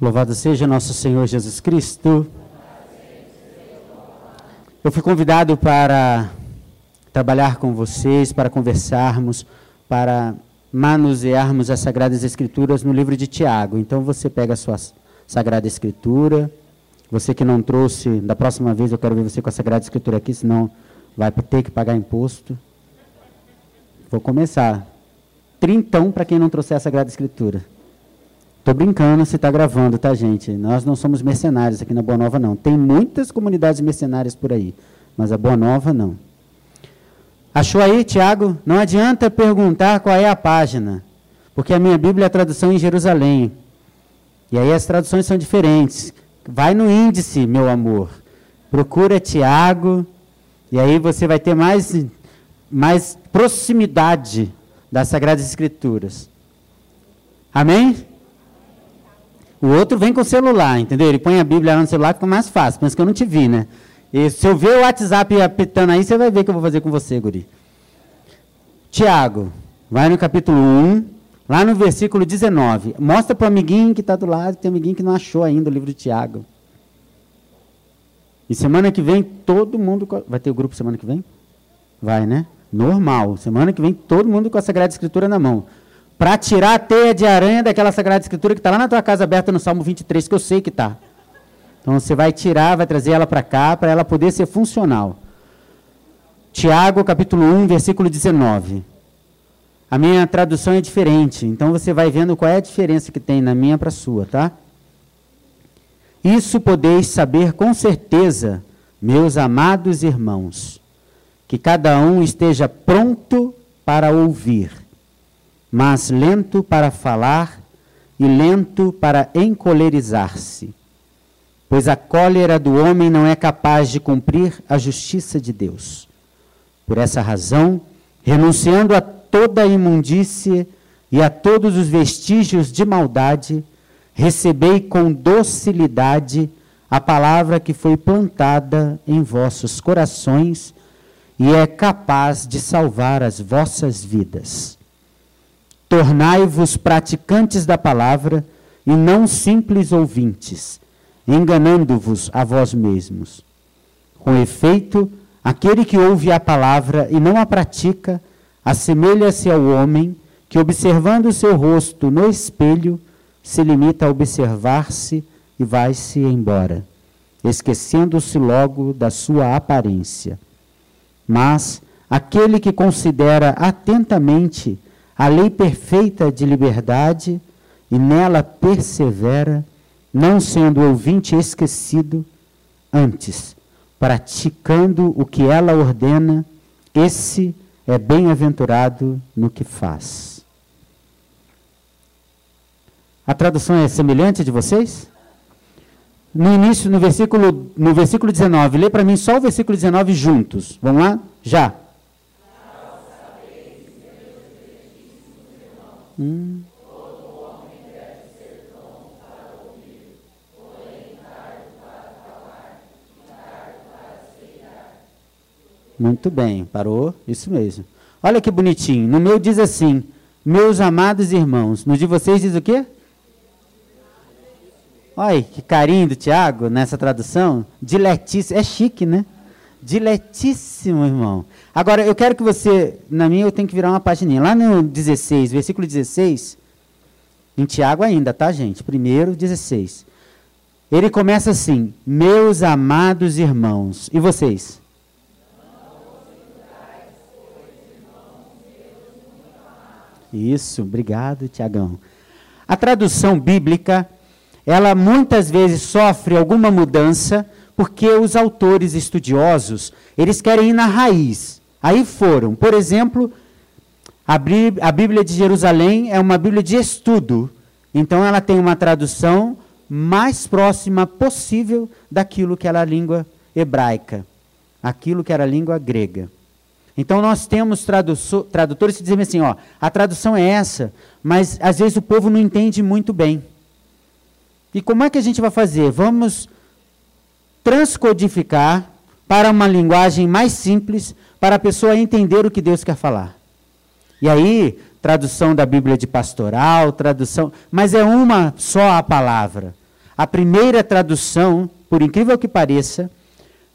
Louvado seja nosso Senhor Jesus Cristo. Eu fui convidado para trabalhar com vocês, para conversarmos, para manusearmos as Sagradas Escrituras no livro de Tiago. Então você pega a sua Sagrada Escritura. Você que não trouxe, da próxima vez eu quero ver você com a Sagrada Escritura aqui, senão vai ter que pagar imposto. Vou começar. Trintão para quem não trouxer a Sagrada Escritura. Brincando, você está gravando, tá, gente? Nós não somos mercenários aqui na Boa Nova, não. Tem muitas comunidades mercenárias por aí, mas a Boa Nova, não. Achou aí, Tiago? Não adianta perguntar qual é a página, porque a minha Bíblia é a tradução em Jerusalém. E aí as traduções são diferentes. Vai no índice, meu amor. Procura Tiago, e aí você vai ter mais, mais proximidade das Sagradas Escrituras. Amém? O outro vem com o celular, entendeu? Ele põe a Bíblia lá no celular, fica mais fácil. Pensa que eu não te vi, né? E se eu ver o WhatsApp apitando aí, você vai ver o que eu vou fazer com você, guri. Tiago, vai no capítulo 1, lá no versículo 19. Mostra para o amiguinho que está do lado, tem um amiguinho que não achou ainda o livro de Tiago. E semana que vem, todo mundo. Vai ter o grupo semana que vem? Vai, né? Normal. Semana que vem, todo mundo com a Sagrada Escritura na mão para tirar a teia de aranha daquela Sagrada Escritura que está lá na tua casa aberta no Salmo 23, que eu sei que está. Então você vai tirar, vai trazer ela para cá, para ela poder ser funcional. Tiago, capítulo 1, versículo 19. A minha tradução é diferente, então você vai vendo qual é a diferença que tem na minha para a sua, tá? Isso podeis saber com certeza, meus amados irmãos, que cada um esteja pronto para ouvir mas lento para falar e lento para encolerizar-se. Pois a cólera do homem não é capaz de cumprir a justiça de Deus. Por essa razão, renunciando a toda a imundície e a todos os vestígios de maldade, recebei com docilidade a palavra que foi plantada em vossos corações e é capaz de salvar as vossas vidas. Tornai-vos praticantes da palavra e não simples ouvintes, enganando-vos a vós mesmos. Com efeito, aquele que ouve a palavra e não a pratica, assemelha-se ao homem que, observando o seu rosto no espelho, se limita a observar-se e vai-se embora, esquecendo-se logo da sua aparência. Mas aquele que considera atentamente a lei perfeita de liberdade e nela persevera, não sendo ouvinte esquecido, antes, praticando o que ela ordena, esse é bem-aventurado no que faz. A tradução é semelhante de vocês? No início, no versículo, no versículo 19, lê para mim só o versículo 19 juntos. Vamos lá? Já. Hum. Muito bem, parou? Isso mesmo. Olha que bonitinho. No meu diz assim: Meus amados irmãos. No de vocês diz o quê? Olha que carinho do Tiago nessa tradução. Diletíssimo. É chique, né? Diletíssimo, irmão. Agora, eu quero que você, na minha, eu tenho que virar uma pagininha. Lá no 16, versículo 16, em Tiago ainda, tá, gente? Primeiro, 16. Ele começa assim: Meus amados irmãos. E vocês? Isso, obrigado, Tiagão. A tradução bíblica, ela muitas vezes sofre alguma mudança porque os autores estudiosos, eles querem ir na raiz. Aí foram, por exemplo, a Bíblia de Jerusalém é uma Bíblia de estudo. Então ela tem uma tradução mais próxima possível daquilo que era a língua hebraica, aquilo que era a língua grega. Então nós temos tradutores que dizem assim, ó, a tradução é essa, mas às vezes o povo não entende muito bem. E como é que a gente vai fazer? Vamos transcodificar para uma linguagem mais simples, para a pessoa entender o que Deus quer falar. E aí, tradução da Bíblia de pastoral, tradução, mas é uma só a palavra. a primeira tradução, por incrível que pareça,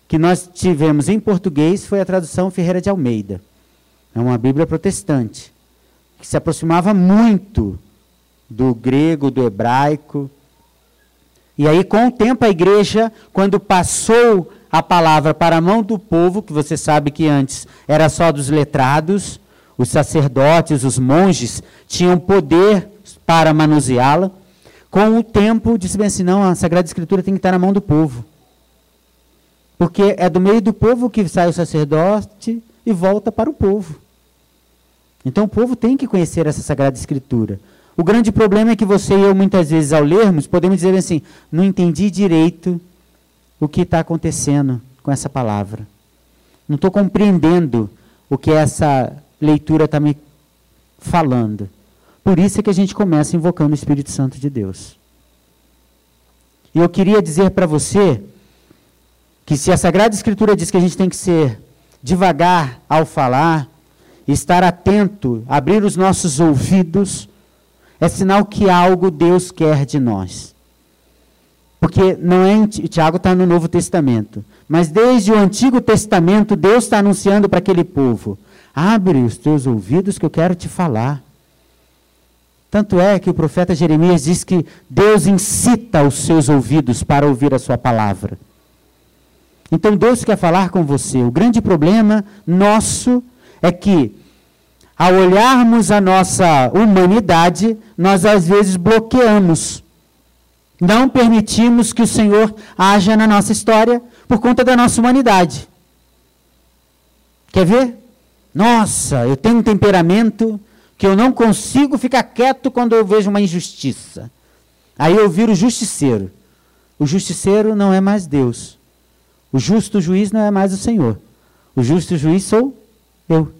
que nós tivemos em português foi a tradução Ferreira de Almeida. É uma Bíblia protestante, que se aproximava muito do grego, do hebraico. E aí, com o tempo, a igreja, quando passou a palavra para a mão do povo, que você sabe que antes era só dos letrados, os sacerdotes, os monges, tinham poder para manuseá-la. Com o tempo, disse bem assim: não, a Sagrada Escritura tem que estar na mão do povo. Porque é do meio do povo que sai o sacerdote e volta para o povo. Então o povo tem que conhecer essa Sagrada Escritura. O grande problema é que você e eu, muitas vezes, ao lermos, podemos dizer assim: não entendi direito o que está acontecendo com essa palavra. Não estou compreendendo o que essa leitura está me falando. Por isso é que a gente começa invocando o Espírito Santo de Deus. E eu queria dizer para você que se a Sagrada Escritura diz que a gente tem que ser devagar ao falar, estar atento, abrir os nossos ouvidos, é sinal que algo Deus quer de nós. Porque não é Tiago está no Novo Testamento, mas desde o Antigo Testamento Deus está anunciando para aquele povo: abre os teus ouvidos que eu quero te falar. Tanto é que o profeta Jeremias diz que Deus incita os seus ouvidos para ouvir a sua palavra. Então Deus quer falar com você. O grande problema nosso é que, ao olharmos a nossa humanidade, nós às vezes bloqueamos. Não permitimos que o Senhor haja na nossa história por conta da nossa humanidade. Quer ver? Nossa, eu tenho um temperamento que eu não consigo ficar quieto quando eu vejo uma injustiça. Aí eu viro justiceiro. O justiceiro não é mais Deus. O justo juiz não é mais o Senhor. O justo juiz sou eu.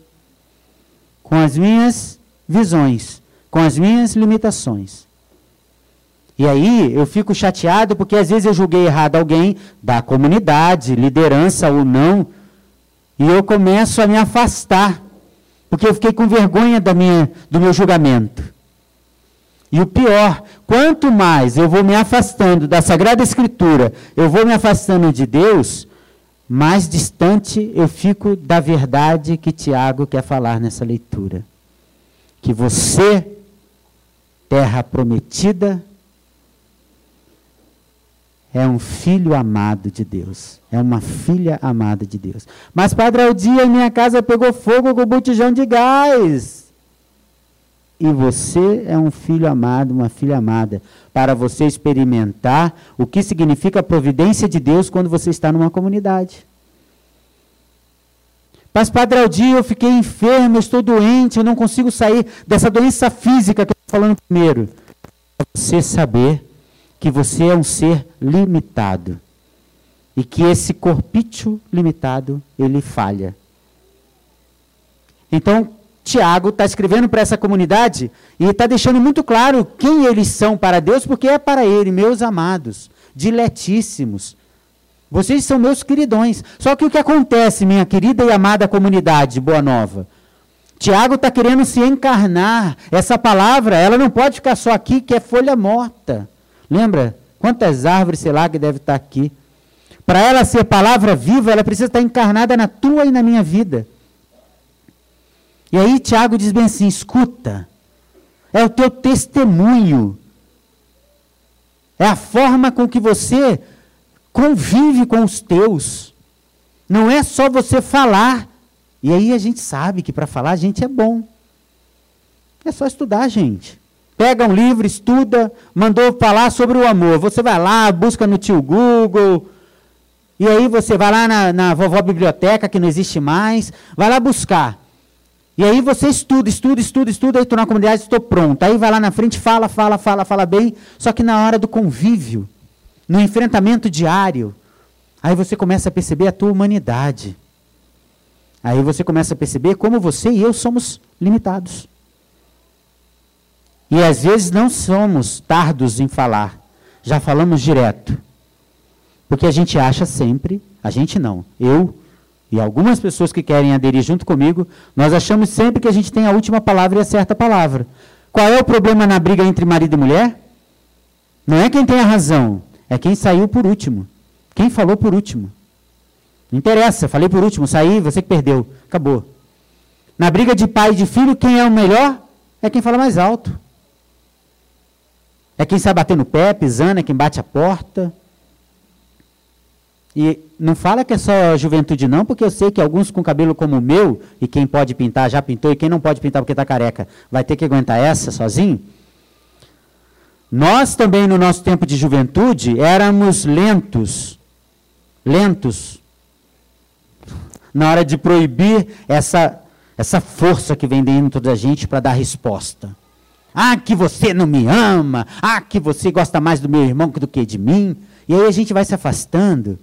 Com as minhas visões, com as minhas limitações. E aí eu fico chateado porque às vezes eu julguei errado alguém da comunidade, liderança ou não, e eu começo a me afastar, porque eu fiquei com vergonha da minha, do meu julgamento. E o pior, quanto mais eu vou me afastando da Sagrada Escritura, eu vou me afastando de Deus, mais distante eu fico da verdade que Tiago quer falar nessa leitura. Que você, terra prometida, é um filho amado de Deus. É uma filha amada de Deus. Mas, Padre Aldia, minha casa pegou fogo com o botijão de gás. E você é um filho amado, uma filha amada, para você experimentar o que significa a providência de Deus quando você está numa comunidade. Mas, Padre Aldir, eu fiquei enfermo, eu estou doente, eu não consigo sair dessa doença física que eu estou falando primeiro. Para você saber que você é um ser limitado. E que esse corpício limitado, ele falha. Então, Tiago está escrevendo para essa comunidade e está deixando muito claro quem eles são para Deus, porque é para Ele, meus amados, diletíssimos. Vocês são meus queridões. Só que o que acontece, minha querida e amada comunidade, Boa Nova? Tiago está querendo se encarnar. Essa palavra, ela não pode ficar só aqui, que é folha morta. Lembra? Quantas árvores, sei lá, que deve estar tá aqui. Para ela ser palavra viva, ela precisa estar encarnada na tua e na minha vida. E aí Tiago diz bem assim: escuta, é o teu testemunho, é a forma com que você convive com os teus. Não é só você falar. E aí a gente sabe que para falar a gente é bom. É só estudar, gente. Pega um livro, estuda, mandou falar sobre o amor. Você vai lá, busca no tio Google. E aí você vai lá na, na vovó biblioteca, que não existe mais. Vai lá buscar. E aí você estuda, estuda, estuda, estuda, aí estou na comunidade, estou pronto. Aí vai lá na frente, fala, fala, fala, fala bem, só que na hora do convívio, no enfrentamento diário, aí você começa a perceber a tua humanidade. Aí você começa a perceber como você e eu somos limitados. E às vezes não somos tardos em falar, já falamos direto. Porque a gente acha sempre, a gente não, eu e algumas pessoas que querem aderir junto comigo, nós achamos sempre que a gente tem a última palavra e a certa palavra. Qual é o problema na briga entre marido e mulher? Não é quem tem a razão, é quem saiu por último. Quem falou por último. Não interessa, falei por último, saí, você que perdeu. Acabou. Na briga de pai e de filho, quem é o melhor? É quem fala mais alto. É quem sai batendo o pé, pisando, é quem bate a porta. E não fala que é só juventude, não, porque eu sei que alguns com cabelo como o meu, e quem pode pintar já pintou, e quem não pode pintar porque está careca, vai ter que aguentar essa sozinho. Nós também, no nosso tempo de juventude, éramos lentos. Lentos. Na hora de proibir essa, essa força que vem dentro da gente para dar resposta. Ah, que você não me ama. Ah, que você gosta mais do meu irmão do que de mim. E aí a gente vai se afastando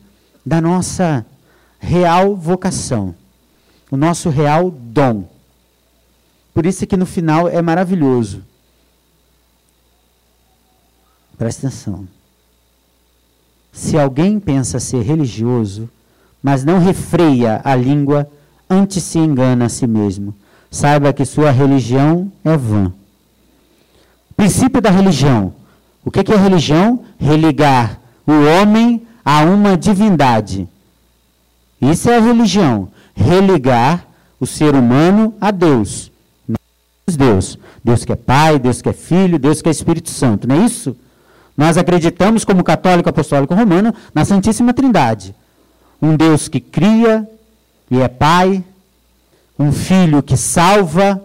da nossa real vocação, o nosso real dom. Por isso é que no final é maravilhoso. Presta atenção. Se alguém pensa ser religioso, mas não refreia a língua, antes se engana a si mesmo. Saiba que sua religião é vã. Princípio da religião. O que é religião? Religar o homem a uma divindade. Isso é a religião. Religar o ser humano a Deus. Deus. Deus que é Pai, Deus que é Filho, Deus que é Espírito Santo. Não é isso? Nós acreditamos, como católico apostólico romano, na Santíssima Trindade. Um Deus que cria e é Pai, um Filho que salva,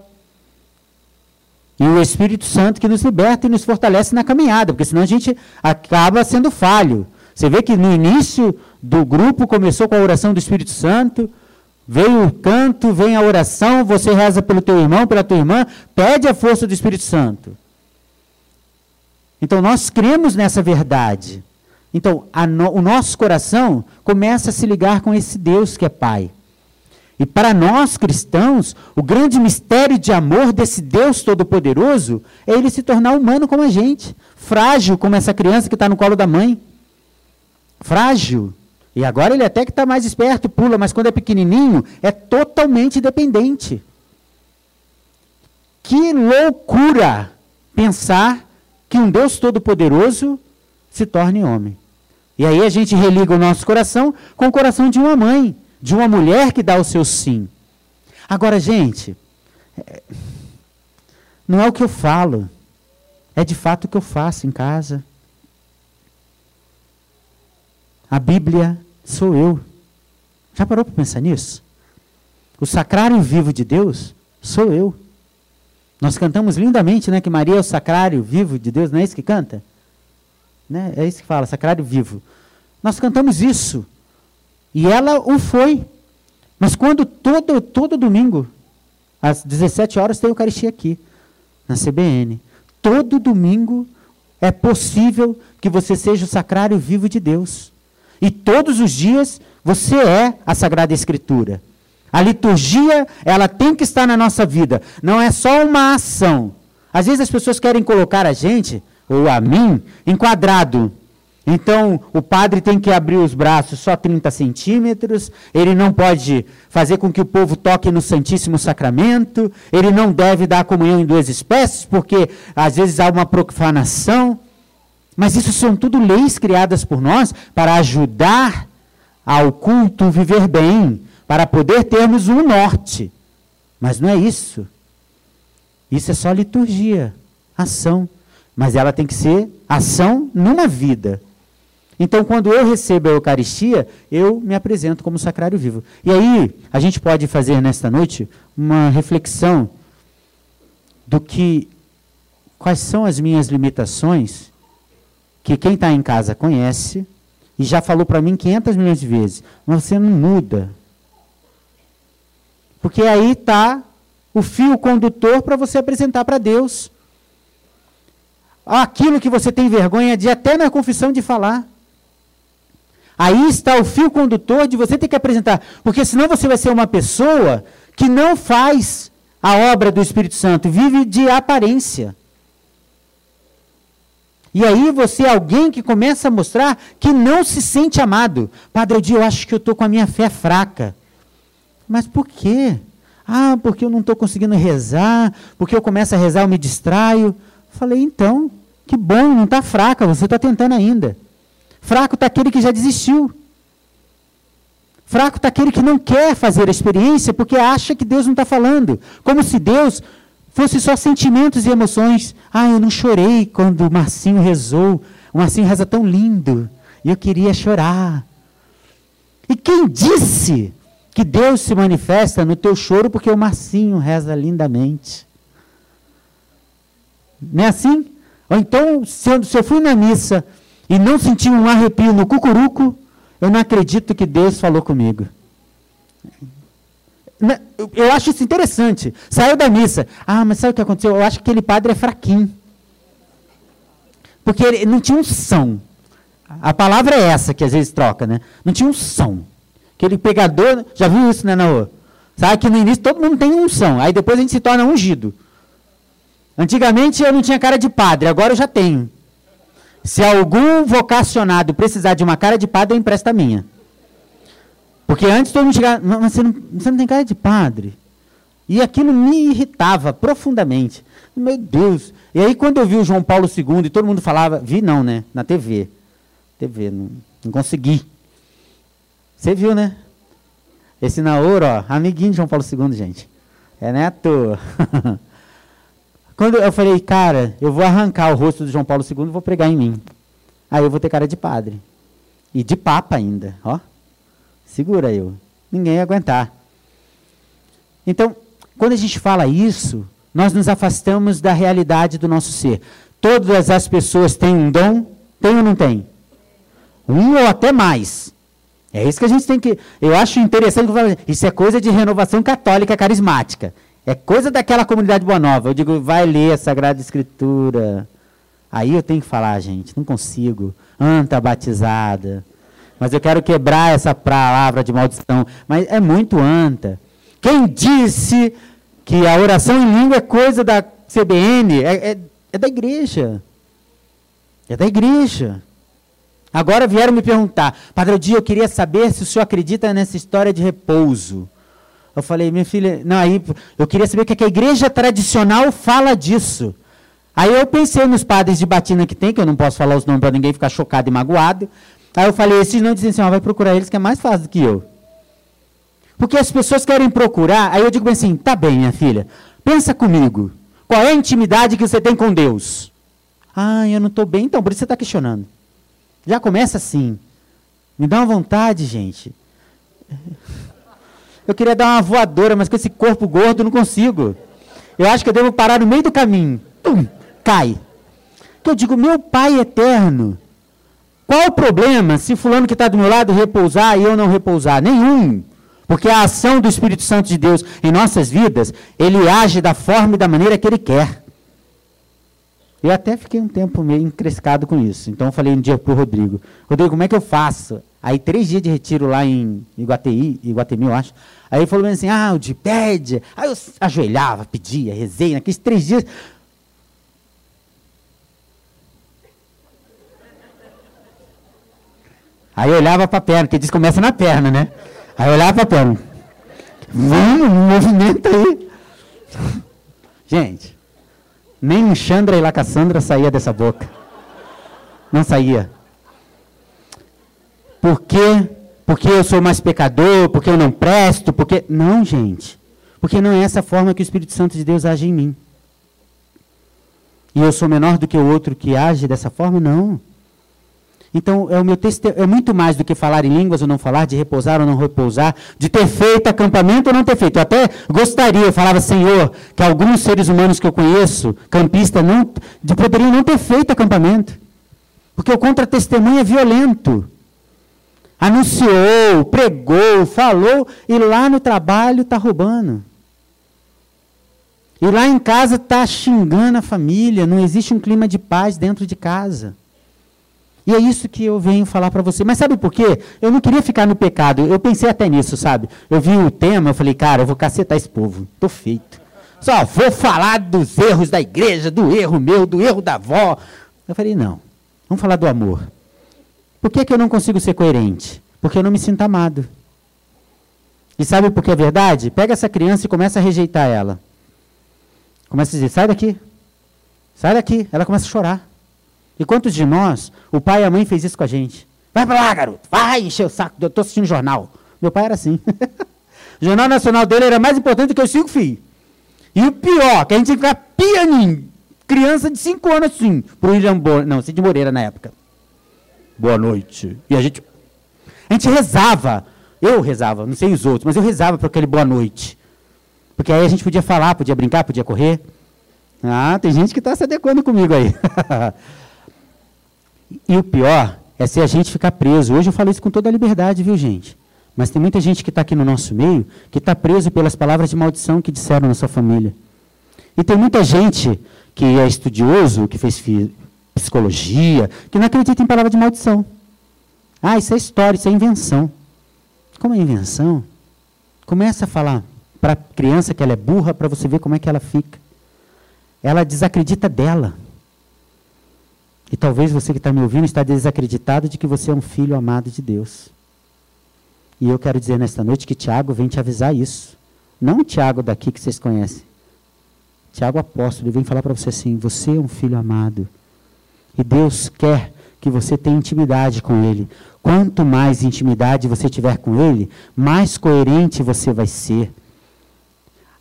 e o Espírito Santo que nos liberta e nos fortalece na caminhada, porque senão a gente acaba sendo falho. Você vê que no início do grupo começou com a oração do Espírito Santo, veio o canto, vem a oração, você reza pelo teu irmão, pela tua irmã, pede a força do Espírito Santo. Então nós cremos nessa verdade. Então no, o nosso coração começa a se ligar com esse Deus que é Pai. E para nós cristãos, o grande mistério de amor desse Deus Todo-Poderoso é ele se tornar humano como a gente, frágil como essa criança que está no colo da mãe frágil. E agora ele até que está mais esperto pula, mas quando é pequenininho, é totalmente dependente. Que loucura pensar que um Deus todo-poderoso se torne homem. E aí a gente religa o nosso coração com o coração de uma mãe, de uma mulher que dá o seu sim. Agora, gente, é, não é o que eu falo, é de fato o que eu faço em casa. A Bíblia sou eu. Já parou para pensar nisso? O sacrário vivo de Deus sou eu. Nós cantamos lindamente, né, que Maria é o sacrário vivo de Deus, não é isso que canta? Né? É isso que fala, sacrário vivo. Nós cantamos isso. E ela o foi. Mas quando todo, todo domingo, às 17 horas, tem Eucaristia aqui, na CBN. Todo domingo é possível que você seja o sacrário vivo de Deus. E todos os dias você é a Sagrada Escritura. A liturgia, ela tem que estar na nossa vida. Não é só uma ação. Às vezes as pessoas querem colocar a gente, ou a mim, enquadrado. Então, o padre tem que abrir os braços só 30 centímetros, ele não pode fazer com que o povo toque no Santíssimo Sacramento, ele não deve dar comunhão em duas espécies, porque às vezes há uma profanação. Mas isso são tudo leis criadas por nós para ajudar ao culto viver bem, para poder termos um norte. Mas não é isso. Isso é só liturgia, ação. Mas ela tem que ser ação numa vida. Então, quando eu recebo a Eucaristia, eu me apresento como sacrário vivo. E aí, a gente pode fazer nesta noite uma reflexão do que quais são as minhas limitações que quem está em casa conhece e já falou para mim 500 milhões de vezes, mas você não muda. Porque aí está o fio condutor para você apresentar para Deus aquilo que você tem vergonha de até na confissão de falar. Aí está o fio condutor de você ter que apresentar, porque senão você vai ser uma pessoa que não faz a obra do Espírito Santo, vive de aparência. E aí você é alguém que começa a mostrar que não se sente amado. Padre Odi, eu acho que eu estou com a minha fé fraca. Mas por quê? Ah, porque eu não estou conseguindo rezar, porque eu começo a rezar, eu me distraio. Falei, então, que bom, não está fraca, você está tentando ainda. Fraco está aquele que já desistiu. Fraco está aquele que não quer fazer a experiência porque acha que Deus não está falando. Como se Deus fosse só sentimentos e emoções. Ah, eu não chorei quando o Marcinho rezou. O Marcinho reza tão lindo. E eu queria chorar. E quem disse que Deus se manifesta no teu choro porque o Marcinho reza lindamente? Não é assim? Ou então, se eu, se eu fui na missa e não senti um arrepio no cucuruco, eu não acredito que Deus falou comigo. Eu acho isso interessante. Saiu da missa. Ah, mas sabe o que aconteceu? Eu acho que aquele padre é fraquinho. Porque ele não tinha um som. A palavra é essa que às vezes troca, né? Não tinha um som. Aquele pregador, já viu isso, né, Naô? Sabe que no início todo mundo tem um som. Aí depois a gente se torna ungido. Antigamente eu não tinha cara de padre, agora eu já tenho. Se algum vocacionado precisar de uma cara de padre, eu empresto a minha. Porque antes todo mundo chegava, mas você não, você não tem cara de padre. E aquilo me irritava profundamente. Meu Deus. E aí quando eu vi o João Paulo II e todo mundo falava, vi não, né? Na TV. TV, não, não consegui. Você viu, né? Esse Naoro, ó, amiguinho de João Paulo II, gente. É neto. Quando eu falei, cara, eu vou arrancar o rosto de João Paulo II e vou pregar em mim. Aí eu vou ter cara de padre. E de papa ainda, ó. Segura eu. Ninguém ia aguentar. Então, quando a gente fala isso, nós nos afastamos da realidade do nosso ser. Todas as pessoas têm um dom? Tem ou não tem? Um ou até mais. É isso que a gente tem que. Eu acho interessante. Isso é coisa de renovação católica carismática. É coisa daquela comunidade Boa Nova. Eu digo, vai ler a Sagrada Escritura. Aí eu tenho que falar, gente, não consigo. Anta batizada. Mas eu quero quebrar essa palavra de maldição. Mas é muito anta. Quem disse que a oração em língua é coisa da CBN? É, é, é da igreja. É da igreja. Agora vieram me perguntar, Padre Odir, eu queria saber se o senhor acredita nessa história de repouso. Eu falei, minha filha, não, aí eu queria saber o que, é que a igreja tradicional fala disso. Aí eu pensei nos padres de batina que tem, que eu não posso falar os nomes para ninguém ficar chocado e magoado. Aí eu falei, esses não dizem assim, ó, vai procurar eles que é mais fácil do que eu. Porque as pessoas querem procurar, aí eu digo assim, tá bem, minha filha, pensa comigo. Qual é a intimidade que você tem com Deus? Ah, eu não estou bem, então por isso você está questionando. Já começa assim. Me dá uma vontade, gente. Eu queria dar uma voadora, mas com esse corpo gordo não consigo. Eu acho que eu devo parar no meio do caminho. Tum, cai. Que eu digo, meu Pai eterno. Qual o problema se fulano que está do meu lado repousar e eu não repousar? Nenhum. Porque a ação do Espírito Santo de Deus em nossas vidas, ele age da forma e da maneira que ele quer. Eu até fiquei um tempo meio encrescado com isso. Então eu falei um dia para o Rodrigo, Rodrigo, como é que eu faço? Aí três dias de retiro lá em Iguatemi, Iguatemi eu acho. Aí ele falou assim, ah, o de pede. Aí eu ajoelhava, pedia, rezei, naqueles três dias. Aí eu olhava para a perna, porque diz que começa na perna, né? Aí eu olhava para a perna. Vamos, movimento aí. Gente, nem Chandra e Lacassandra saía dessa boca. Não saía. Por quê? porque eu sou mais pecador, porque eu não presto, porque. Não, gente. Porque não é essa forma que o Espírito Santo de Deus age em mim. E eu sou menor do que o outro que age dessa forma? Não. Então, é, o meu é muito mais do que falar em línguas ou não falar, de repousar ou não repousar, de ter feito acampamento ou não ter feito. Eu até gostaria, eu falava, Senhor, que alguns seres humanos que eu conheço, campistas, não, de, poderiam não ter feito acampamento. Porque o contra-testemunho é violento anunciou, pregou, falou, e lá no trabalho está roubando. E lá em casa está xingando a família, não existe um clima de paz dentro de casa. E é isso que eu venho falar para você. Mas sabe por quê? Eu não queria ficar no pecado. Eu pensei até nisso, sabe? Eu vi o tema, eu falei, cara, eu vou cacetar esse povo. Tô feito. Só vou falar dos erros da igreja, do erro meu, do erro da avó. Eu falei, não. Vamos falar do amor. Por que, que eu não consigo ser coerente? Porque eu não me sinto amado. E sabe por que é verdade? Pega essa criança e começa a rejeitar ela. Começa a dizer: sai daqui. Sai daqui. Ela começa a chorar. E quantos de nós, o pai e a mãe fez isso com a gente? Vai para lá, garoto. Vai encher o saco. Eu estou assistindo jornal. Meu pai era assim. o Jornal Nacional dele era mais importante do que os cinco filhos. E o pior, que a gente ficar pianinho. Criança de cinco anos assim. Pro William Bo não, Cid Moreira na época. Boa noite. E a gente. A gente rezava. Eu rezava, não sei os outros, mas eu rezava para aquele boa noite. Porque aí a gente podia falar, podia brincar, podia correr. Ah, tem gente que está se adequando comigo aí. e o pior é se a gente ficar preso. Hoje eu falo isso com toda a liberdade, viu, gente? Mas tem muita gente que está aqui no nosso meio que está preso pelas palavras de maldição que disseram na sua família. E tem muita gente que é estudioso, que fez psicologia, que não acredita em palavra de maldição. Ah, isso é história, isso é invenção. Como é invenção? Começa a falar para a criança que ela é burra para você ver como é que ela fica. Ela desacredita dela. E talvez você que está me ouvindo está desacreditado de que você é um filho amado de Deus. E eu quero dizer nesta noite que Tiago vem te avisar isso. Não o Tiago daqui que vocês conhecem. Tiago apóstolo, ele vem falar para você assim: você é um filho amado. E Deus quer que você tenha intimidade com Ele. Quanto mais intimidade você tiver com Ele, mais coerente você vai ser.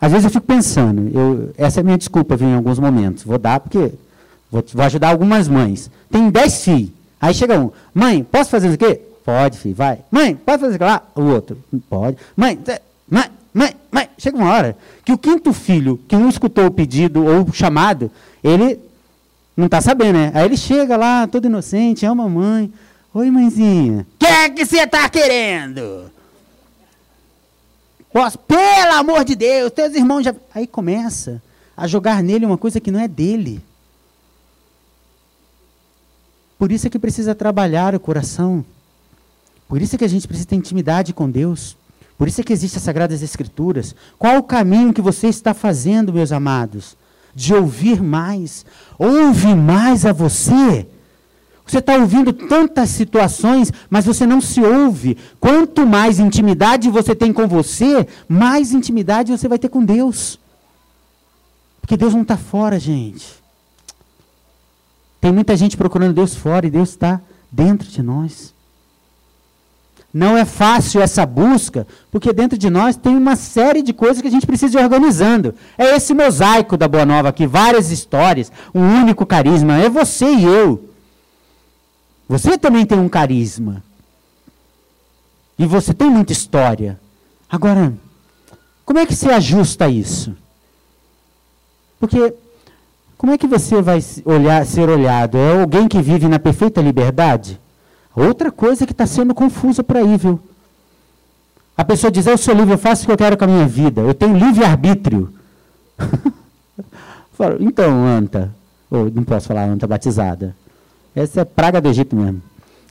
Às vezes eu fico pensando, eu, essa é a minha desculpa em alguns momentos. Vou dar porque vou, vou ajudar algumas mães. Tem dez filhos. Aí chega um, mãe, posso fazer isso aqui? Pode, filho, vai. Mãe, pode fazer lá? O outro, pode. Mãe, mãe, mãe, mãe. Chega uma hora que o quinto filho, que não escutou o pedido ou o chamado, ele não está sabendo, né? Aí ele chega lá, todo inocente, ama a mãe. Oi, mãezinha. O que é que você está querendo? Posso, pelo amor de Deus, teus irmãos já. Aí começa a jogar nele uma coisa que não é dele. Por isso é que precisa trabalhar o coração. Por isso é que a gente precisa ter intimidade com Deus. Por isso é que existem as Sagradas Escrituras. Qual o caminho que você está fazendo, meus amados? De ouvir mais. Ouve mais a você. Você está ouvindo tantas situações, mas você não se ouve. Quanto mais intimidade você tem com você, mais intimidade você vai ter com Deus. Porque Deus não está fora, gente. Tem muita gente procurando Deus fora e Deus está dentro de nós. Não é fácil essa busca, porque dentro de nós tem uma série de coisas que a gente precisa ir organizando. É esse mosaico da Boa Nova aqui, várias histórias, um único carisma. É você e eu. Você também tem um carisma. E você tem muita história. Agora, como é que você ajusta isso? Porque como é que você vai olhar, ser olhado? É alguém que vive na perfeita liberdade? Outra coisa que está sendo confusa por aí, viu? A pessoa diz, eu sou livre, eu faço o que eu quero com a minha vida. Eu tenho livre-arbítrio. então, Anta, oh, não posso falar Anta batizada. Essa é praga do Egito mesmo.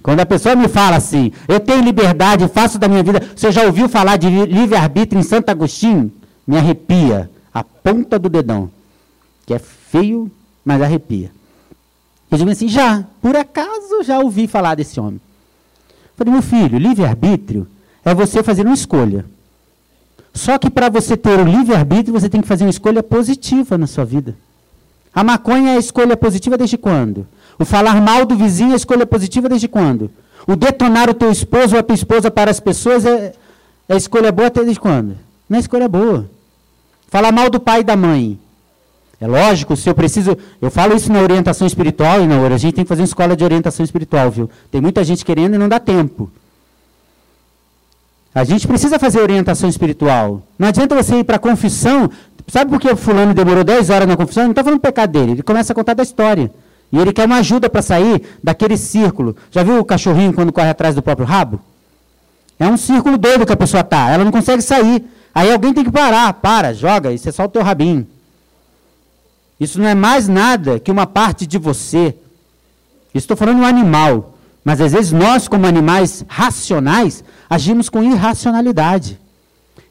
Quando a pessoa me fala assim, eu tenho liberdade, faço da minha vida. Você já ouviu falar de livre-arbítrio em Santo Agostinho? Me arrepia. A ponta do dedão. Que é feio, mas arrepia. Eu digo assim, já, por acaso já ouvi falar desse homem. falei, meu filho, livre-arbítrio é você fazer uma escolha. Só que para você ter o livre-arbítrio, você tem que fazer uma escolha positiva na sua vida. A maconha é a escolha positiva desde quando? O falar mal do vizinho é escolha positiva desde quando? O detonar o teu esposo ou a tua esposa para as pessoas é, é escolha boa até desde quando? Não é escolha boa. Falar mal do pai e da mãe. É lógico, se eu preciso. Eu falo isso na orientação espiritual e na hora. A gente tem que fazer uma escola de orientação espiritual, viu? Tem muita gente querendo e não dá tempo. A gente precisa fazer orientação espiritual. Não adianta você ir para a confissão. Sabe por que o fulano demorou 10 horas na confissão? Ele não está falando do pecado dele. Ele começa a contar da história. E ele quer uma ajuda para sair daquele círculo. Já viu o cachorrinho quando corre atrás do próprio rabo? É um círculo doido que a pessoa está. Ela não consegue sair. Aí alguém tem que parar. Para, joga, e você solta o teu rabinho. Isso não é mais nada que uma parte de você. Estou falando um animal. Mas às vezes nós, como animais racionais, agimos com irracionalidade.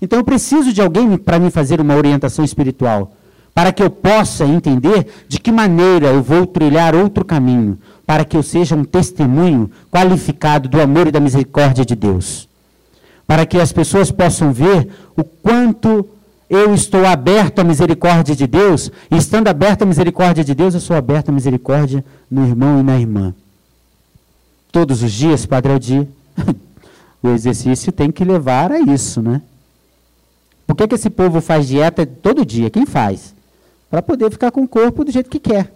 Então eu preciso de alguém para me fazer uma orientação espiritual para que eu possa entender de que maneira eu vou trilhar outro caminho, para que eu seja um testemunho qualificado do amor e da misericórdia de Deus. Para que as pessoas possam ver o quanto eu estou aberto à misericórdia de Deus, e estando aberto à misericórdia de Deus, eu sou aberto à misericórdia no irmão e na irmã. todos os dias, Padre Aldir. o exercício tem que levar a isso, né? Por que, que esse povo faz dieta todo dia? Quem faz? Para poder ficar com o corpo do jeito que quer.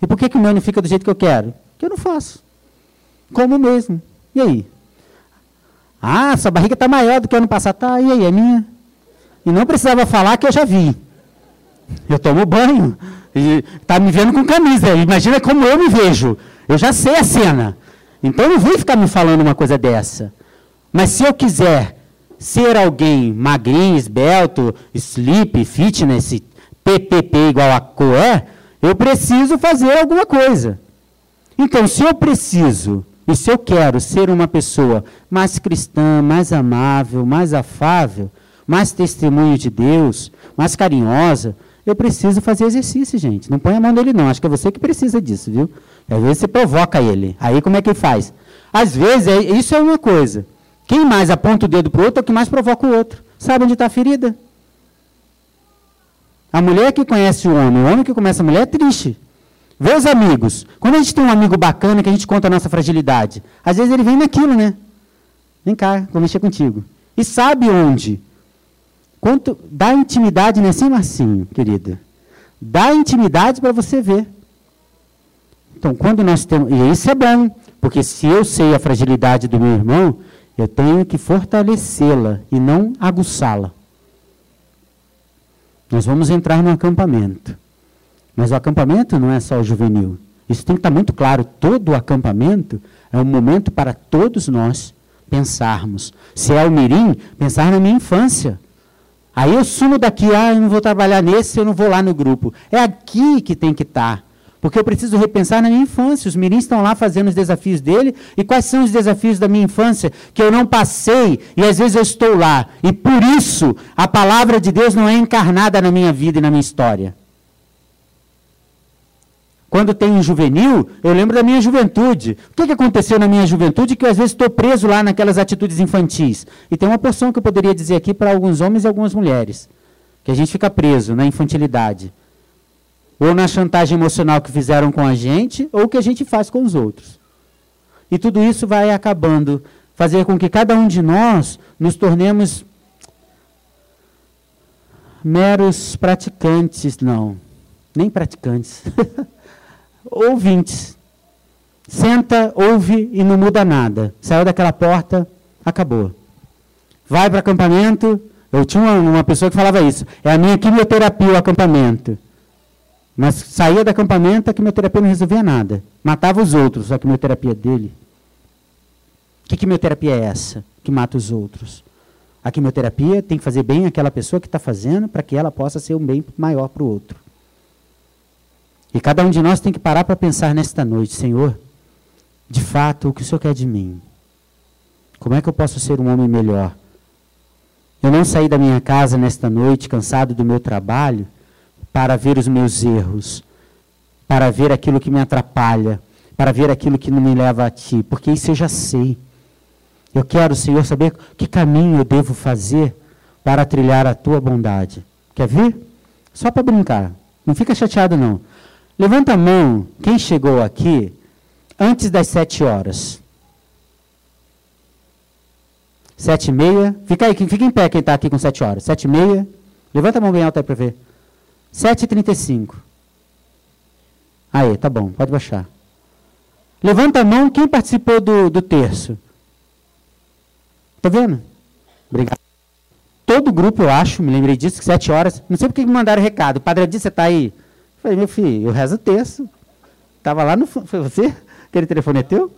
E por que, que o meu não fica do jeito que eu quero? Que eu não faço. Como mesmo. E aí? Ah, sua barriga está maior do que ano passado. Tá, e aí, é minha? E não precisava falar que eu já vi. Eu tomo banho. Está me vendo com camisa. Imagina como eu me vejo. Eu já sei a cena. Então não vem ficar me falando uma coisa dessa. Mas se eu quiser ser alguém magrinho, esbelto, sleep, fitness, PPP igual a Coé, eu preciso fazer alguma coisa. Então, se eu preciso e se eu quero ser uma pessoa mais cristã, mais amável, mais afável, mais testemunho de Deus, mais carinhosa, eu preciso fazer exercício, gente. Não põe a mão nele, não. Acho que é você que precisa disso, viu? Às vezes você provoca ele. Aí como é que faz? Às vezes, é, isso é uma coisa. Quem mais aponta o dedo para o outro é o que mais provoca o outro. Sabe onde está a ferida? A mulher que conhece o homem, o homem que conhece a mulher é triste. Vê os amigos. Quando a gente tem um amigo bacana que a gente conta a nossa fragilidade, às vezes ele vem naquilo, né? Vem cá, vou mexer contigo. E sabe onde? Quanto dá intimidade, não é assim, Marcinho, querida? Dá intimidade para você ver. Então, quando nós temos. E isso é bom, porque se eu sei a fragilidade do meu irmão, eu tenho que fortalecê-la e não aguçá-la. Nós vamos entrar no acampamento. Mas o acampamento não é só o juvenil. Isso tem que estar muito claro. Todo o acampamento é um momento para todos nós pensarmos. Se é o mirim, pensar na minha infância. Aí eu sumo daqui, ah, eu não vou trabalhar nesse, eu não vou lá no grupo. É aqui que tem que estar. Porque eu preciso repensar na minha infância. Os mirins estão lá fazendo os desafios dele. E quais são os desafios da minha infância que eu não passei e às vezes eu estou lá. E por isso a palavra de Deus não é encarnada na minha vida e na minha história. Quando tem um juvenil, eu lembro da minha juventude. O que, aconteceu na minha juventude que eu, às vezes estou preso lá naquelas atitudes infantis? E tem uma porção que eu poderia dizer aqui para alguns homens e algumas mulheres. Que a gente fica preso na infantilidade ou na chantagem emocional que fizeram com a gente, ou que a gente faz com os outros. E tudo isso vai acabando, fazer com que cada um de nós nos tornemos meros praticantes, não, nem praticantes, ouvintes. Senta, ouve e não muda nada. Saiu daquela porta, acabou. Vai para acampamento. Eu tinha uma, uma pessoa que falava isso. É a minha quimioterapia o acampamento. Mas saía do acampamento, a quimioterapia não resolvia nada. Matava os outros, a quimioterapia dele. Que quimioterapia é essa que mata os outros? A quimioterapia tem que fazer bem aquela pessoa que está fazendo para que ela possa ser um bem maior para o outro. E cada um de nós tem que parar para pensar nesta noite, Senhor, de fato, o que o Senhor quer de mim? Como é que eu posso ser um homem melhor? Eu não saí da minha casa nesta noite cansado do meu trabalho para ver os meus erros, para ver aquilo que me atrapalha, para ver aquilo que não me leva a ti, porque isso eu já sei. Eu quero, Senhor, saber que caminho eu devo fazer para trilhar a tua bondade. Quer vir? Só para brincar. Não fica chateado, não. Levanta a mão quem chegou aqui antes das sete horas. Sete e meia. Fica aí, fica em pé quem está aqui com sete horas. Sete e meia. Levanta a mão bem alta aí para ver. 7h35. Aí, tá bom, pode baixar. Levanta a mão quem participou do, do terço. Tá vendo? Obrigado. Todo grupo, eu acho, me lembrei disso, que sete horas. Não sei por que me mandaram recado. O padre disse, você está aí? Falei, meu filho, eu rezo o terço. Estava lá no Foi você? Aquele telefone é teu?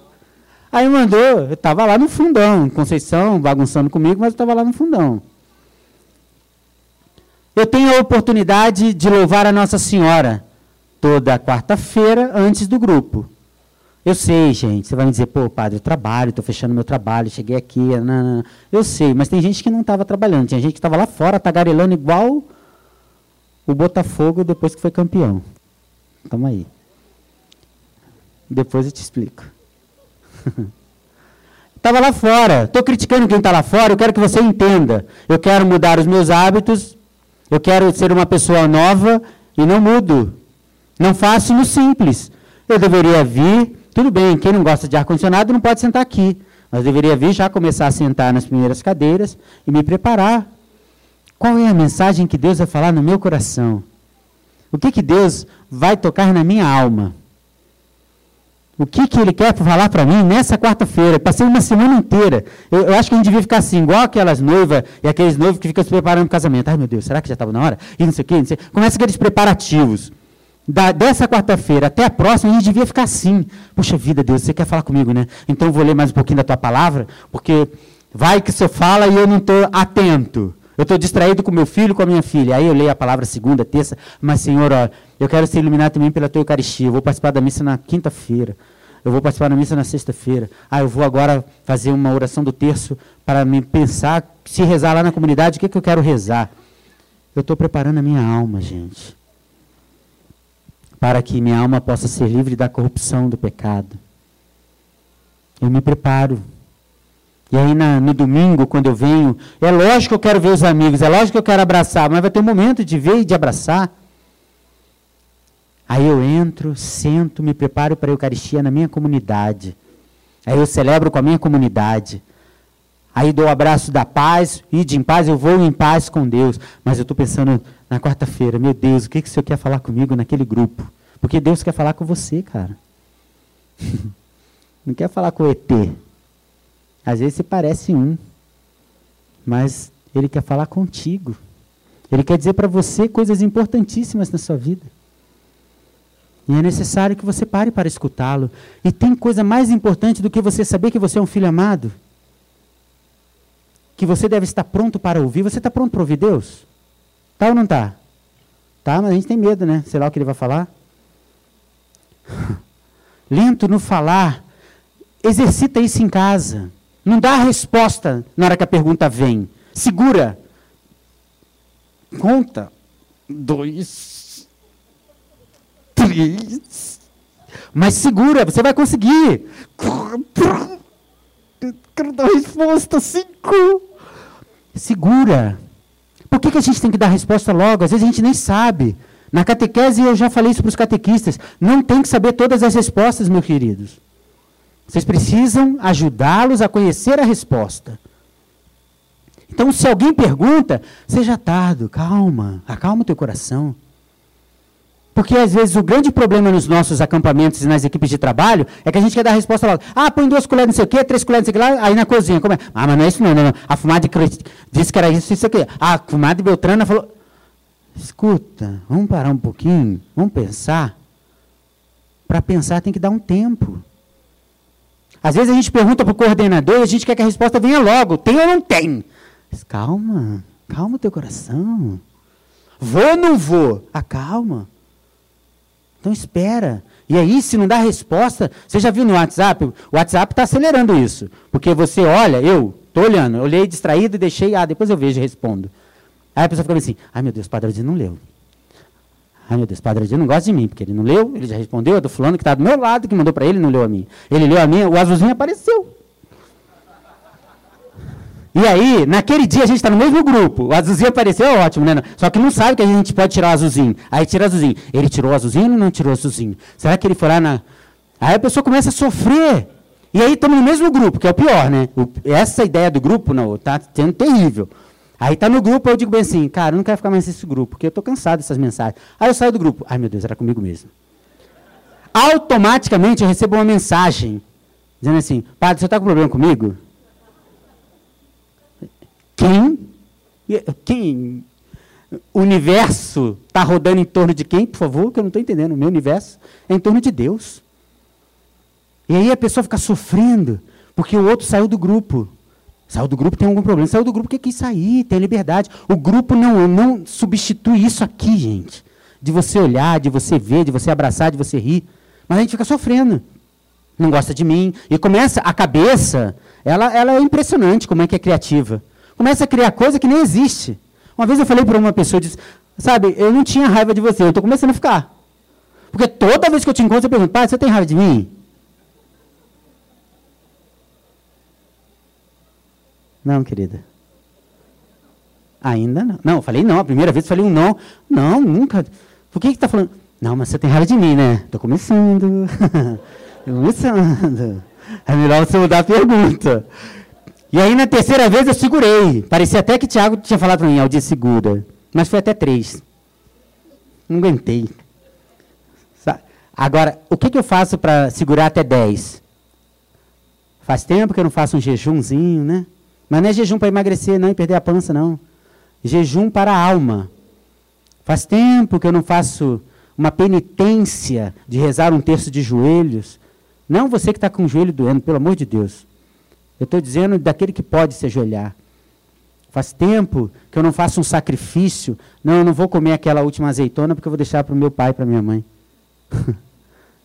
Aí mandou, eu estava lá no fundão, Conceição, bagunçando comigo, mas eu estava lá no fundão eu tenho a oportunidade de louvar a Nossa Senhora toda quarta-feira antes do grupo. Eu sei, gente, você vai me dizer, pô, padre, eu trabalho, estou fechando meu trabalho, cheguei aqui. Não. Eu sei, mas tem gente que não estava trabalhando, tinha gente que estava lá fora tagarelando igual o Botafogo depois que foi campeão. Toma aí. Depois eu te explico. Estava lá fora. Estou criticando quem está lá fora, eu quero que você entenda. Eu quero mudar os meus hábitos eu quero ser uma pessoa nova e não mudo. Não faço no simples. Eu deveria vir, Tudo bem, quem não gosta de ar-condicionado não pode sentar aqui. Mas deveria vir já começar a sentar nas primeiras cadeiras e me preparar. Qual é a mensagem que Deus vai falar no meu coração? O que, que Deus vai tocar na minha alma? O que, que Ele quer falar para mim nessa quarta-feira? Passei uma semana inteira. Eu, eu, acho que a gente devia ficar assim, igual aquelas noivas e aqueles noivos que ficam se preparando para o casamento. Ai, meu Deus, será que já estava na hora? E não sei o quê, não sei. Começa aqueles preparativos. Da, dessa quarta-feira até a próxima, a gente devia ficar assim. Puxa vida, Deus, você quer falar comigo, né? Então eu vou ler mais um pouquinho da tua palavra, porque vai que o senhor fala e eu não estou atento. Eu estou distraído com meu filho, com a minha filha. Aí eu leio a palavra segunda, terça, mas Senhor, ó, eu quero ser iluminado também pela tua Eucaristia. Eu vou participar da missa na quinta-feira. Eu vou participar da missa na sexta-feira. Ah, eu vou agora fazer uma oração do terço para me pensar, se rezar lá na comunidade, o que, que eu quero rezar. Eu estou preparando a minha alma, gente. Para que minha alma possa ser livre da corrupção do pecado. Eu me preparo. E aí na, no domingo, quando eu venho, é lógico que eu quero ver os amigos, é lógico que eu quero abraçar, mas vai ter um momento de ver e de abraçar. Aí eu entro, sento, me preparo para a Eucaristia na minha comunidade. Aí eu celebro com a minha comunidade. Aí dou o abraço da paz, e de em paz, eu vou em paz com Deus. Mas eu estou pensando na quarta-feira, meu Deus, o que, que o Senhor quer falar comigo naquele grupo? Porque Deus quer falar com você, cara. Não quer falar com o ET. Às vezes você parece um, mas ele quer falar contigo. Ele quer dizer para você coisas importantíssimas na sua vida. E é necessário que você pare para escutá-lo. E tem coisa mais importante do que você saber que você é um filho amado? Que você deve estar pronto para ouvir. Você está pronto para ouvir Deus? Tá ou não está? Tá, mas a gente tem medo, né? Sei lá o que ele vai falar. Lento no falar. Exercita isso em casa. Não dá a resposta na hora que a pergunta vem. Segura. Conta. Dois. Três. Mas segura, você vai conseguir. Quero dar a resposta. Cinco. Segura. Por que, que a gente tem que dar resposta logo? Às vezes a gente nem sabe. Na catequese eu já falei isso para os catequistas. Não tem que saber todas as respostas, meus queridos. Vocês precisam ajudá-los a conhecer a resposta. Então, se alguém pergunta, seja tardo, calma, acalma o teu coração. Porque às vezes o grande problema nos nossos acampamentos e nas equipes de trabalho é que a gente quer dar a resposta logo. Ah, põe duas colheres não sei o quê, três colheres não sei o quê lá, aí na cozinha. Como é? Ah, mas não é isso não, não, não. A fumada disse que era isso, isso aqui. Ah, a fumada de Beltrana falou. Escuta, vamos parar um pouquinho, vamos pensar. Para pensar tem que dar um tempo. Às vezes a gente pergunta para o coordenador e a gente quer que a resposta venha logo. Tem ou não tem? Mas calma, calma o teu coração. Vou ou não vou? Acalma. Ah, então espera. E aí, se não dá resposta, você já viu no WhatsApp? O WhatsApp está acelerando isso. Porque você olha, eu estou olhando, olhei distraído e deixei, ah, depois eu vejo e respondo. Aí a pessoa fica assim, ai meu Deus, o padre não leu. Ai, meu Deus, Padre não gosta de mim, porque ele não leu, ele já respondeu, é do fulano que está do meu lado, que mandou para ele, não leu a mim. Ele leu a minha, o azulzinho apareceu. E aí, naquele dia a gente está no mesmo grupo. O azulzinho apareceu, é ótimo, né? Só que não sabe que a gente pode tirar o azulzinho. Aí tira o azulzinho. Ele tirou o azulzinho ou não tirou o azulzinho? Será que ele foi lá na. Aí a pessoa começa a sofrer. E aí estamos no mesmo grupo, que é o pior, né? O, essa ideia do grupo, não, está sendo terrível. Aí tá no grupo, eu digo bem assim, cara, eu não quero ficar mais nesse grupo, porque eu estou cansado dessas mensagens. Aí eu saio do grupo. Ai, meu Deus, era comigo mesmo. Automaticamente eu recebo uma mensagem dizendo assim, padre, você está com problema comigo? Quem? Quem? O universo está rodando em torno de quem, por favor? Que eu não estou entendendo. O meu universo é em torno de Deus. E aí a pessoa fica sofrendo, porque o outro saiu do grupo. Saiu do grupo, tem algum problema. Saiu do grupo porque quis sair, tem liberdade. O grupo não, não substitui isso aqui, gente. De você olhar, de você ver, de você abraçar, de você rir. Mas a gente fica sofrendo. Não gosta de mim. E começa, a cabeça, ela, ela é impressionante como é que é criativa. Começa a criar coisa que nem existe. Uma vez eu falei para uma pessoa, disse, sabe, eu não tinha raiva de você, eu estou começando a ficar. Porque toda vez que eu te encontro, você pergunta, pai, você tem raiva de mim? Não, querida. Ainda não. Não, falei não. A primeira vez eu falei um não. Não, nunca. Por que está falando? Não, mas você tem raiva de mim, né? Estou começando. Começando. É melhor você mudar a pergunta. E aí, na terceira vez, eu segurei. Parecia até que Tiago tinha falado para mim, Aldir, segura. Mas foi até três. Não aguentei. Agora, o que, que eu faço para segurar até dez? Faz tempo que eu não faço um jejumzinho, né? Mas não é jejum para emagrecer, não, e perder a pança, não. Jejum para a alma. Faz tempo que eu não faço uma penitência de rezar um terço de joelhos. Não você que está com o joelho doendo, pelo amor de Deus. Eu estou dizendo daquele que pode se ajoelhar. Faz tempo que eu não faço um sacrifício. Não, eu não vou comer aquela última azeitona porque eu vou deixar para o meu pai e para minha mãe.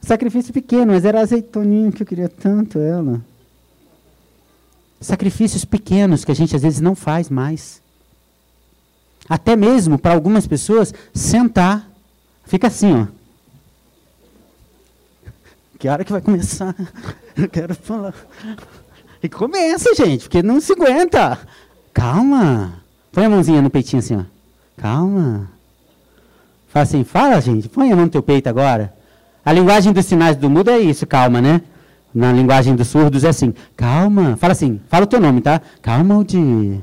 Sacrifício pequeno, mas era azeitoninha que eu queria tanto ela. Sacrifícios pequenos que a gente às vezes não faz mais. Até mesmo para algumas pessoas sentar, fica assim, ó. Que hora que vai começar? Eu quero falar. E começa, gente, porque não se aguenta. Calma. Põe a mãozinha no peitinho assim, ó. Calma. Fala assim, fala, gente. Põe a mão no teu peito agora. A linguagem dos sinais do mudo é isso, calma, né? Na linguagem dos surdos é assim, calma. Fala assim, fala o teu nome, tá? Calma, Aldir.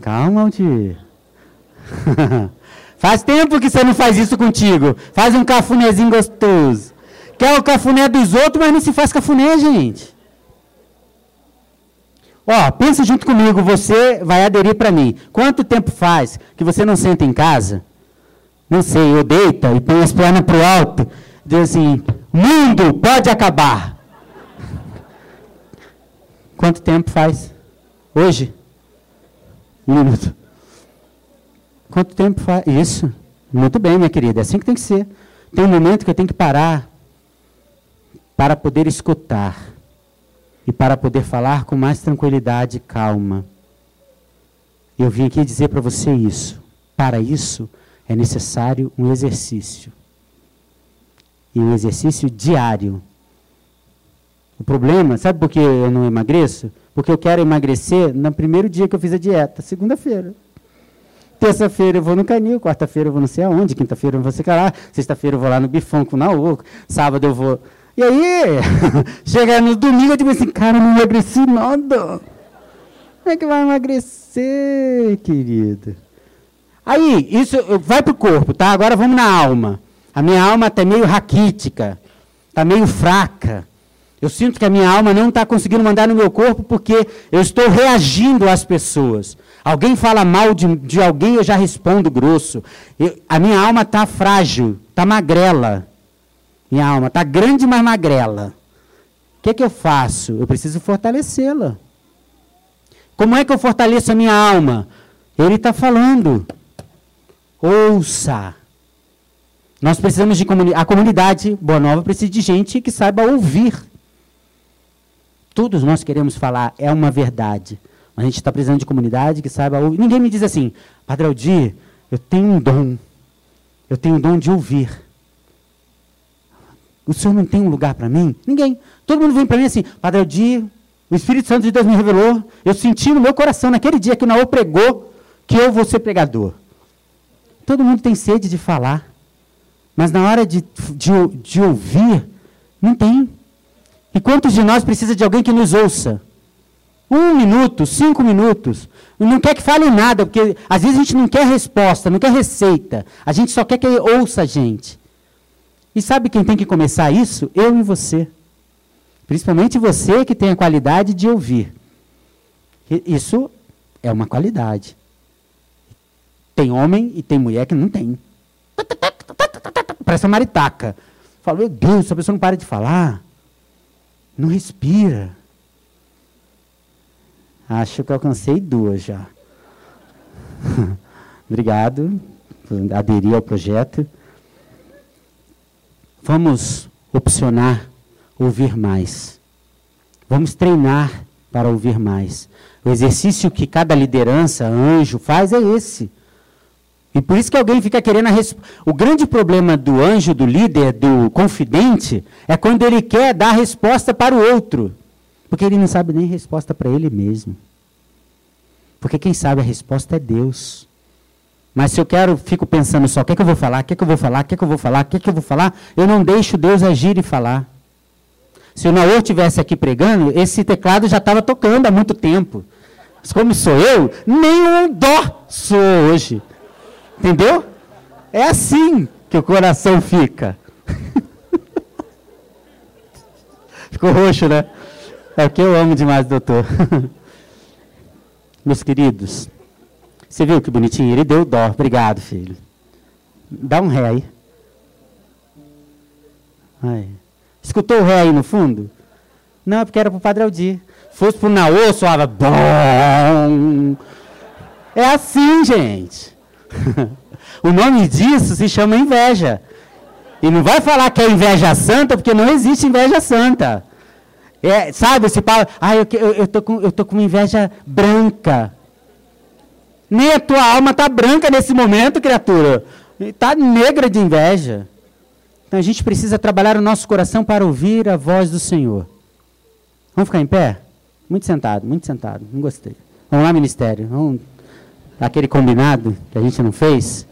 Calma, Aldir. faz tempo que você não faz isso contigo. Faz um cafunézinho gostoso. Quer o cafuné dos outros, mas não se faz cafuné, gente. Ó, pensa junto comigo, você vai aderir para mim. Quanto tempo faz que você não senta em casa não sei, eu deita e põe as pernas para o alto, diz assim, mundo pode acabar. Quanto tempo faz? Hoje? Um minuto. Quanto tempo faz? Isso. Muito bem, minha querida, é assim que tem que ser. Tem um momento que eu tenho que parar para poder escutar e para poder falar com mais tranquilidade e calma. Eu vim aqui dizer para você isso. Para isso, é necessário um exercício. E um exercício diário. O problema, sabe por que eu não emagreço? Porque eu quero emagrecer no primeiro dia que eu fiz a dieta, segunda-feira. Terça-feira eu vou no canil, quarta-feira eu vou não sei aonde, quinta-feira eu vou sei lá, sexta-feira eu vou lá no bifão com o Naoco, sábado eu vou. E aí, chega no domingo eu digo assim, cara, não emagreci nada. Como é que vai emagrecer, querido? Aí, isso vai para o corpo, tá? Agora vamos na alma. A minha alma está meio raquítica, está meio fraca. Eu sinto que a minha alma não está conseguindo mandar no meu corpo porque eu estou reagindo às pessoas. Alguém fala mal de, de alguém, eu já respondo grosso. Eu, a minha alma está frágil, está magrela. Minha alma está grande, mas magrela. O que, que eu faço? Eu preciso fortalecê-la. Como é que eu fortaleço a minha alma? Ele está falando. Ouça. Nós precisamos de comunidade. A comunidade Boa Nova precisa de gente que saiba ouvir. Todos nós queremos falar, é uma verdade. A gente está precisando de comunidade que saiba ouvir. Ninguém me diz assim, Padre Aldir, eu tenho um dom. Eu tenho um dom de ouvir. O senhor não tem um lugar para mim? Ninguém. Todo mundo vem para mim assim, Padre Aldir, o Espírito Santo de Deus me revelou. Eu senti no meu coração, naquele dia que o Naô pregou, que eu vou ser pregador. Todo mundo tem sede de falar. Mas na hora de, de, de ouvir, não tem. E quantos de nós precisa de alguém que nos ouça? Um minuto, cinco minutos. Não quer que fale nada, porque às vezes a gente não quer resposta, não quer receita. A gente só quer que ouça a gente. E sabe quem tem que começar isso? Eu e você. Principalmente você que tem a qualidade de ouvir. Isso é uma qualidade. Tem homem e tem mulher que não tem. Parece uma maritaca. Fala, meu Deus, essa pessoa não para de falar. Não respira. Acho que alcancei duas já. Obrigado por aderir ao projeto. Vamos opcionar ouvir mais. Vamos treinar para ouvir mais. O exercício que cada liderança, anjo, faz é esse. E por isso que alguém fica querendo a resp... O grande problema do anjo, do líder, do confidente, é quando ele quer dar resposta para o outro. Porque ele não sabe nem resposta para ele mesmo. Porque quem sabe a resposta é Deus. Mas se eu quero, fico pensando só, o que, é que eu vou falar, o que, é que eu vou falar, o que, é que eu vou falar, o que, é que eu vou falar, eu não deixo Deus agir e falar. Se o Naor tivesse aqui pregando, esse teclado já estava tocando há muito tempo. Mas como sou eu, nenhum dó sou hoje. Entendeu? É assim que o coração fica. Ficou roxo, né? É o que eu amo demais, doutor. Meus queridos, você viu que bonitinho? Ele deu dó. Obrigado, filho. Dá um ré aí. Aí. Escutou o ré aí no fundo? Não, porque era para o Padre Aldir. Fosse para o Naô, soava bom. É assim, gente. o nome disso se chama inveja. E não vai falar que é inveja santa, porque não existe inveja santa. É, sabe, esse Paulo, ah, eu, eu, eu, tô com, eu tô com uma inveja branca. Nem a tua alma está branca nesse momento, criatura. Está negra de inveja. Então a gente precisa trabalhar o nosso coração para ouvir a voz do Senhor. Vamos ficar em pé? Muito sentado, muito sentado. Não gostei. Vamos lá, ministério. Vamos... Aquele combinado que a gente não fez.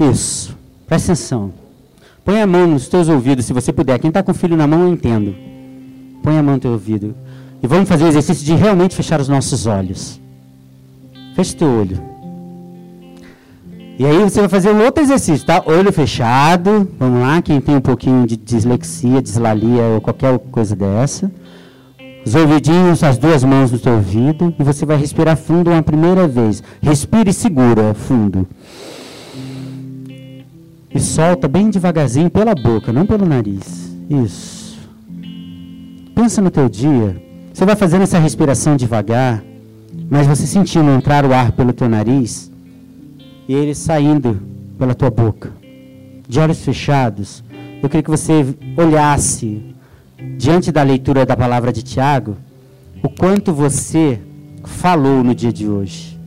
Isso. Presta atenção. Põe a mão nos teus ouvidos, se você puder. Quem está com o filho na mão, eu entendo. Põe a mão no teu ouvido. E vamos fazer o exercício de realmente fechar os nossos olhos. Feche teu olho. E aí você vai fazer um outro exercício, tá? Olho fechado. Vamos lá, quem tem um pouquinho de dislexia, dislalia ou qualquer coisa dessa. Os ouvidinhos, as duas mãos no seu ouvido. E você vai respirar fundo uma primeira vez. Respire e segura fundo. E solta bem devagarzinho pela boca, não pelo nariz. Isso. Pensa no teu dia. Você vai fazendo essa respiração devagar mas você sentindo entrar o ar pelo teu nariz e ele saindo pela tua boca, de olhos fechados, eu queria que você olhasse diante da leitura da palavra de Tiago o quanto você falou no dia de hoje.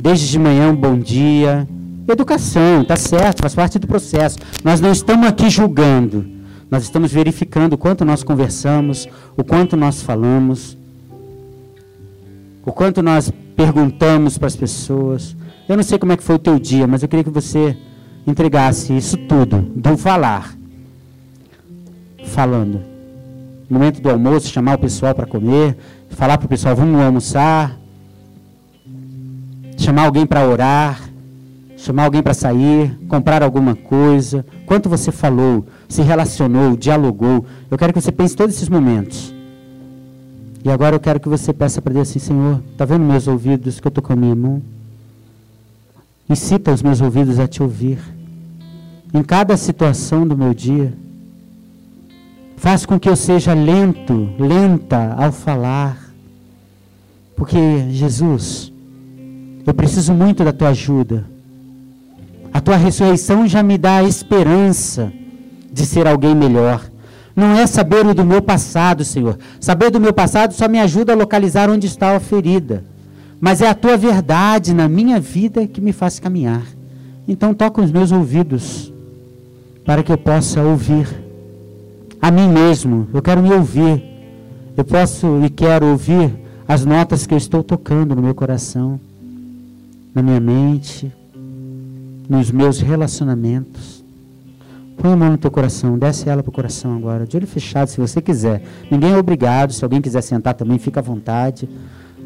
Desde de manhã, um bom dia. Educação, tá certo, faz parte do processo. Nós não estamos aqui julgando. Nós estamos verificando o quanto nós conversamos, o quanto nós falamos o quanto nós perguntamos para as pessoas. Eu não sei como é que foi o teu dia, mas eu queria que você entregasse isso tudo, do falar. Falando. No momento do almoço, chamar o pessoal para comer, falar para o pessoal, vamos almoçar. Chamar alguém para orar, chamar alguém para sair, comprar alguma coisa. Quanto você falou, se relacionou, dialogou. Eu quero que você pense todos esses momentos. E agora eu quero que você peça para Deus assim, Senhor, está vendo meus ouvidos que eu estou com a minha mão? Incita os meus ouvidos a te ouvir. Em cada situação do meu dia. Faz com que eu seja lento, lenta ao falar. Porque, Jesus, eu preciso muito da tua ajuda. A tua ressurreição já me dá a esperança de ser alguém melhor. Não é saber do meu passado, Senhor. Saber do meu passado só me ajuda a localizar onde está a ferida. Mas é a tua verdade na minha vida que me faz caminhar. Então toca os meus ouvidos para que eu possa ouvir a mim mesmo. Eu quero me ouvir. Eu posso e quero ouvir as notas que eu estou tocando no meu coração, na minha mente, nos meus relacionamentos. Põe a mão no teu coração, desce ela para o coração agora, de olho fechado, se você quiser. Ninguém é obrigado, se alguém quiser sentar também, fica à vontade.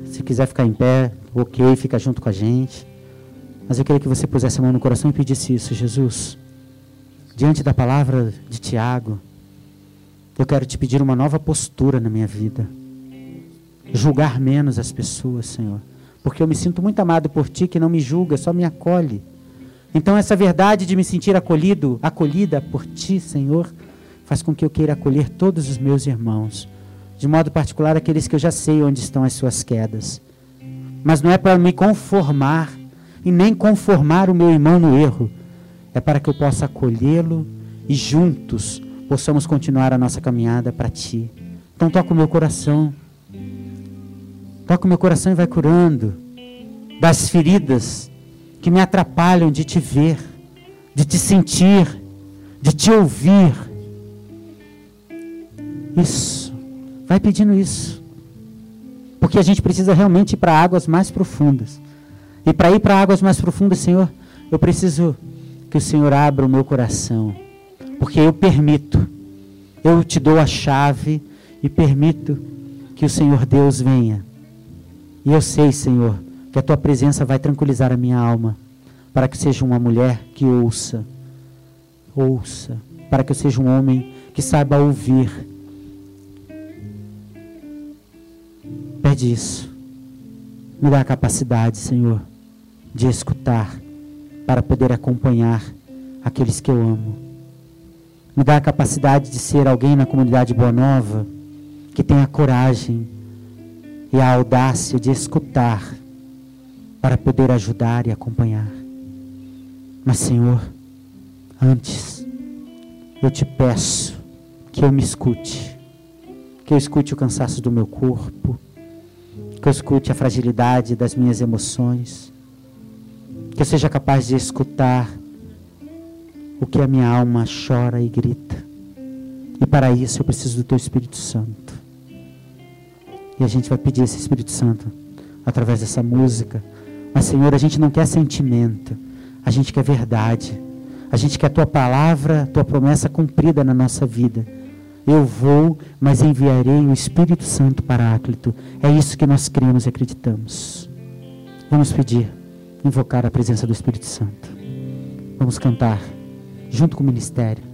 Se quiser ficar em pé, ok, fica junto com a gente. Mas eu queria que você pusesse a mão no coração e pedisse isso, Jesus. Diante da palavra de Tiago, eu quero te pedir uma nova postura na minha vida. Julgar menos as pessoas, Senhor. Porque eu me sinto muito amado por Ti, que não me julga, só me acolhe. Então, essa verdade de me sentir acolhido, acolhida por Ti, Senhor, faz com que eu queira acolher todos os meus irmãos, de modo particular aqueles que eu já sei onde estão as suas quedas. Mas não é para me conformar e nem conformar o meu irmão no erro, é para que eu possa acolhê-lo e juntos possamos continuar a nossa caminhada para Ti. Então, toca o meu coração, toca o meu coração e vai curando das feridas que me atrapalham de te ver, de te sentir, de te ouvir. Isso. Vai pedindo isso. Porque a gente precisa realmente ir para águas mais profundas. E para ir para águas mais profundas, Senhor, eu preciso que o Senhor abra o meu coração. Porque eu permito Eu te dou a chave e permito que o Senhor Deus venha. E eu sei, Senhor, que a tua presença vai tranquilizar a minha alma, para que seja uma mulher que ouça, ouça, para que eu seja um homem que saiba ouvir. Pede isso. Me dá a capacidade, Senhor, de escutar, para poder acompanhar aqueles que eu amo. Me dá a capacidade de ser alguém na comunidade Boa Nova que tenha coragem e a audácia de escutar para poder ajudar e acompanhar. Mas, Senhor, antes, eu te peço que eu me escute, que eu escute o cansaço do meu corpo, que eu escute a fragilidade das minhas emoções, que eu seja capaz de escutar o que a minha alma chora e grita. E para isso eu preciso do Teu Espírito Santo. E a gente vai pedir esse Espírito Santo através dessa música. Mas, Senhor, a gente não quer sentimento, a gente quer verdade. A gente quer a Tua palavra, a Tua promessa cumprida na nossa vida. Eu vou, mas enviarei o Espírito Santo Paráclito. É isso que nós cremos e acreditamos. Vamos pedir, invocar a presença do Espírito Santo. Vamos cantar junto com o ministério.